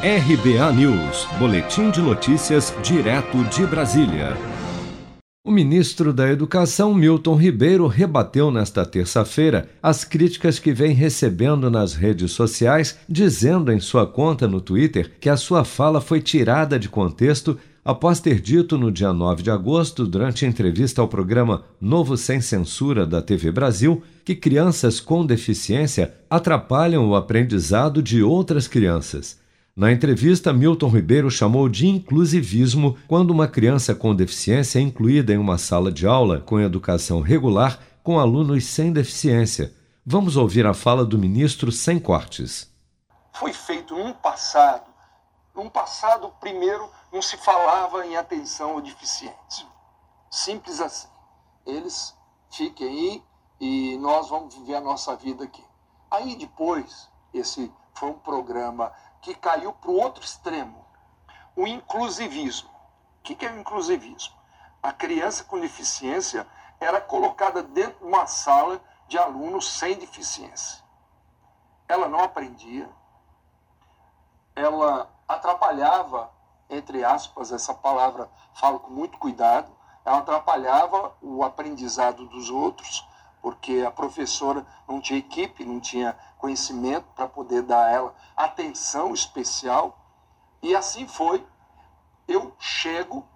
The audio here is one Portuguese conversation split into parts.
RBA News, Boletim de Notícias, direto de Brasília. O ministro da Educação, Milton Ribeiro, rebateu nesta terça-feira as críticas que vem recebendo nas redes sociais, dizendo em sua conta no Twitter que a sua fala foi tirada de contexto após ter dito no dia 9 de agosto, durante entrevista ao programa Novo Sem Censura da TV Brasil, que crianças com deficiência atrapalham o aprendizado de outras crianças. Na entrevista, Milton Ribeiro chamou de inclusivismo quando uma criança com deficiência é incluída em uma sala de aula com educação regular com alunos sem deficiência. Vamos ouvir a fala do ministro sem cortes. Foi feito num passado num passado, primeiro, não se falava em atenção ao deficiente. Simples assim. Eles fiquem aí e nós vamos viver a nossa vida aqui. Aí depois, esse foi um programa que caiu para o outro extremo, o inclusivismo. O que é o inclusivismo? A criança com deficiência era colocada dentro de uma sala de alunos sem deficiência. Ela não aprendia, ela atrapalhava, entre aspas, essa palavra falo com muito cuidado, ela atrapalhava o aprendizado dos outros, porque a professora não tinha equipe, não tinha conhecimento para poder dar a ela atenção especial. E assim foi. Eu chego,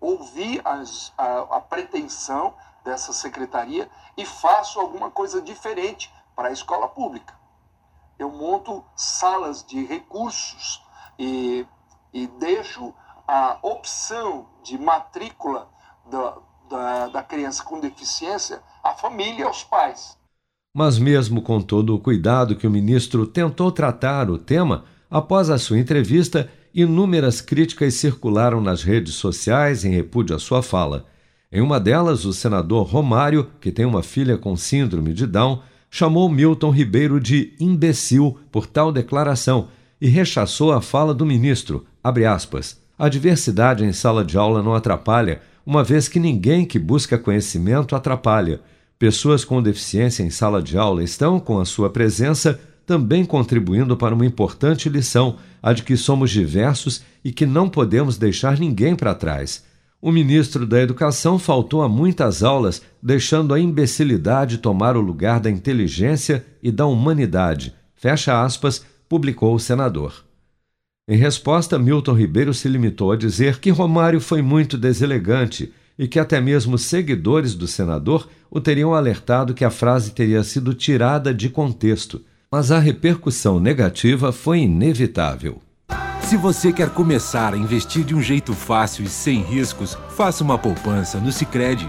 ouvi as, a, a pretensão dessa secretaria e faço alguma coisa diferente para a escola pública. Eu monto salas de recursos e, e deixo a opção de matrícula da, da, da criança com deficiência à família e aos pais. Mas, mesmo com todo o cuidado que o ministro tentou tratar o tema, após a sua entrevista, inúmeras críticas circularam nas redes sociais em repúdio à sua fala. Em uma delas, o senador Romário, que tem uma filha com síndrome de Down, chamou Milton Ribeiro de imbecil por tal declaração e rechaçou a fala do ministro. Aspas, a diversidade em sala de aula não atrapalha, uma vez que ninguém que busca conhecimento atrapalha. Pessoas com deficiência em sala de aula estão, com a sua presença, também contribuindo para uma importante lição, a de que somos diversos e que não podemos deixar ninguém para trás. O ministro da Educação faltou a muitas aulas, deixando a imbecilidade tomar o lugar da inteligência e da humanidade. Fecha aspas, publicou o senador. Em resposta, Milton Ribeiro se limitou a dizer que Romário foi muito deselegante e que até mesmo seguidores do senador o teriam alertado que a frase teria sido tirada de contexto, mas a repercussão negativa foi inevitável. Se você quer começar a investir de um jeito fácil e sem riscos, faça uma poupança no Sicredi.